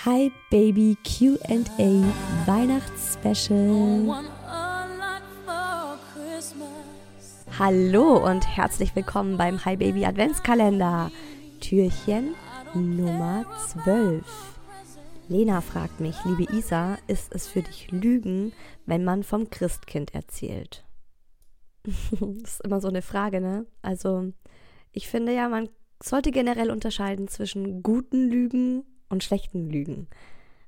Hi Baby QA Weihnachtsspecial. Hallo und herzlich willkommen beim Hi Baby Adventskalender. Türchen Nummer 12. Lena fragt mich, liebe Isa, ist es für dich Lügen, wenn man vom Christkind erzählt? das ist immer so eine Frage, ne? Also, ich finde ja, man sollte generell unterscheiden zwischen guten Lügen und schlechten Lügen.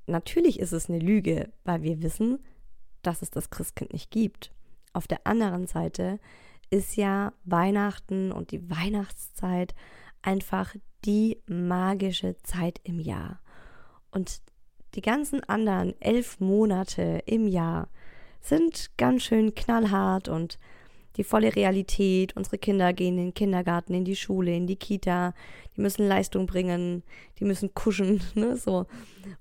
Natürlich ist es eine Lüge, weil wir wissen, dass es das Christkind nicht gibt. Auf der anderen Seite ist ja Weihnachten und die Weihnachtszeit einfach die magische Zeit im Jahr. Und die ganzen anderen elf Monate im Jahr sind ganz schön knallhart und die volle Realität. Unsere Kinder gehen in den Kindergarten, in die Schule, in die Kita. Die müssen Leistung bringen, die müssen kuschen, ne, so.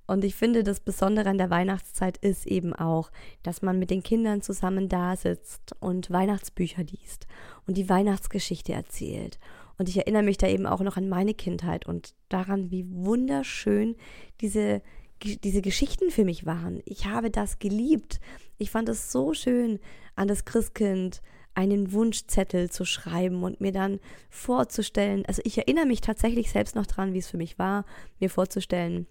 Und ich finde, das Besondere an der Weihnachtszeit ist eben auch, dass man mit den Kindern zusammen da sitzt und Weihnachtsbücher liest und die Weihnachtsgeschichte erzählt. Und ich erinnere mich da eben auch noch an meine Kindheit und daran, wie wunderschön diese diese Geschichten für mich waren. Ich habe das geliebt. Ich fand es so schön, an das Christkind einen Wunschzettel zu schreiben und mir dann vorzustellen, also ich erinnere mich tatsächlich selbst noch dran, wie es für mich war, mir vorzustellen,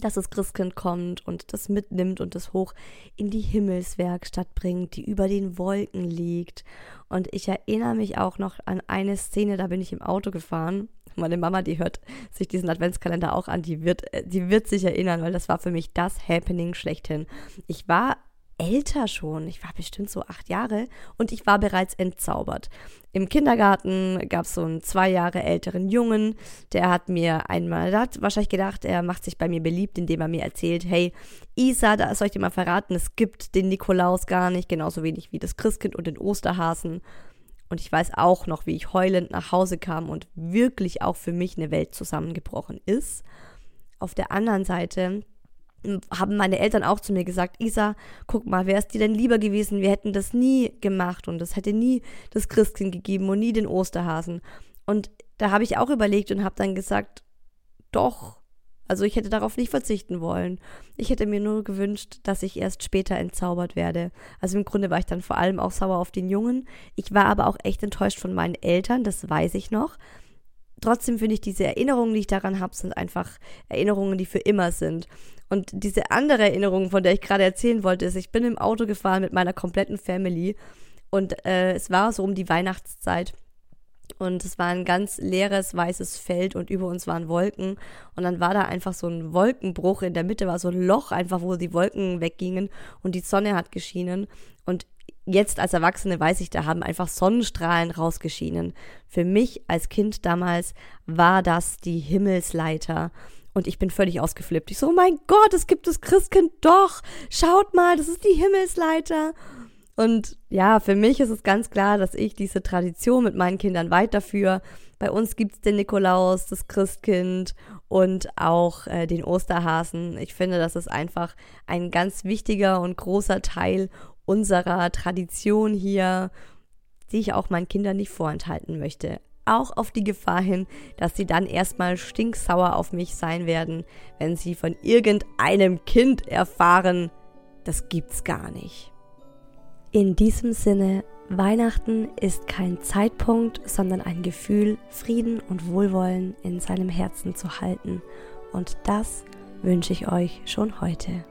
dass das Christkind kommt und das mitnimmt und das hoch in die Himmelswerkstatt bringt, die über den Wolken liegt. Und ich erinnere mich auch noch an eine Szene, da bin ich im Auto gefahren. Meine Mama, die hört sich diesen Adventskalender auch an, die wird, äh, die wird sich erinnern, weil das war für mich das Happening schlechthin. Ich war älter schon. Ich war bestimmt so acht Jahre und ich war bereits entzaubert. Im Kindergarten gab es so einen zwei Jahre älteren Jungen, der hat mir einmal, der hat wahrscheinlich gedacht, er macht sich bei mir beliebt, indem er mir erzählt, hey, Isa, da soll ich dir mal verraten, es gibt den Nikolaus gar nicht, genauso wenig wie das Christkind und den Osterhasen. Und ich weiß auch noch, wie ich heulend nach Hause kam und wirklich auch für mich eine Welt zusammengebrochen ist. Auf der anderen Seite haben meine Eltern auch zu mir gesagt, Isa, guck mal, wäre es dir denn lieber gewesen, wir hätten das nie gemacht und es hätte nie das Christkind gegeben und nie den Osterhasen. Und da habe ich auch überlegt und habe dann gesagt, doch, also ich hätte darauf nicht verzichten wollen. Ich hätte mir nur gewünscht, dass ich erst später entzaubert werde. Also im Grunde war ich dann vor allem auch sauer auf den Jungen. Ich war aber auch echt enttäuscht von meinen Eltern, das weiß ich noch trotzdem finde ich, diese Erinnerungen, die ich daran habe, sind einfach Erinnerungen, die für immer sind. Und diese andere Erinnerung, von der ich gerade erzählen wollte, ist, ich bin im Auto gefahren mit meiner kompletten Family und äh, es war so um die Weihnachtszeit. Und es war ein ganz leeres weißes Feld und über uns waren Wolken. Und dann war da einfach so ein Wolkenbruch. In der Mitte war so ein Loch, einfach wo die Wolken weggingen und die Sonne hat geschienen. Und jetzt als Erwachsene weiß ich, da haben einfach Sonnenstrahlen rausgeschienen. Für mich als Kind damals war das die Himmelsleiter. Und ich bin völlig ausgeflippt. Ich so, oh mein Gott, es gibt das Christkind doch. Schaut mal, das ist die Himmelsleiter. Und ja, für mich ist es ganz klar, dass ich diese Tradition mit meinen Kindern weiterführe. Bei uns gibt es den Nikolaus, das Christkind und auch äh, den Osterhasen. Ich finde, das ist einfach ein ganz wichtiger und großer Teil unserer Tradition hier, die ich auch meinen Kindern nicht vorenthalten möchte. Auch auf die Gefahr hin, dass sie dann erstmal stinksauer auf mich sein werden, wenn sie von irgendeinem Kind erfahren, das gibt's gar nicht. In diesem Sinne, Weihnachten ist kein Zeitpunkt, sondern ein Gefühl, Frieden und Wohlwollen in seinem Herzen zu halten. Und das wünsche ich euch schon heute.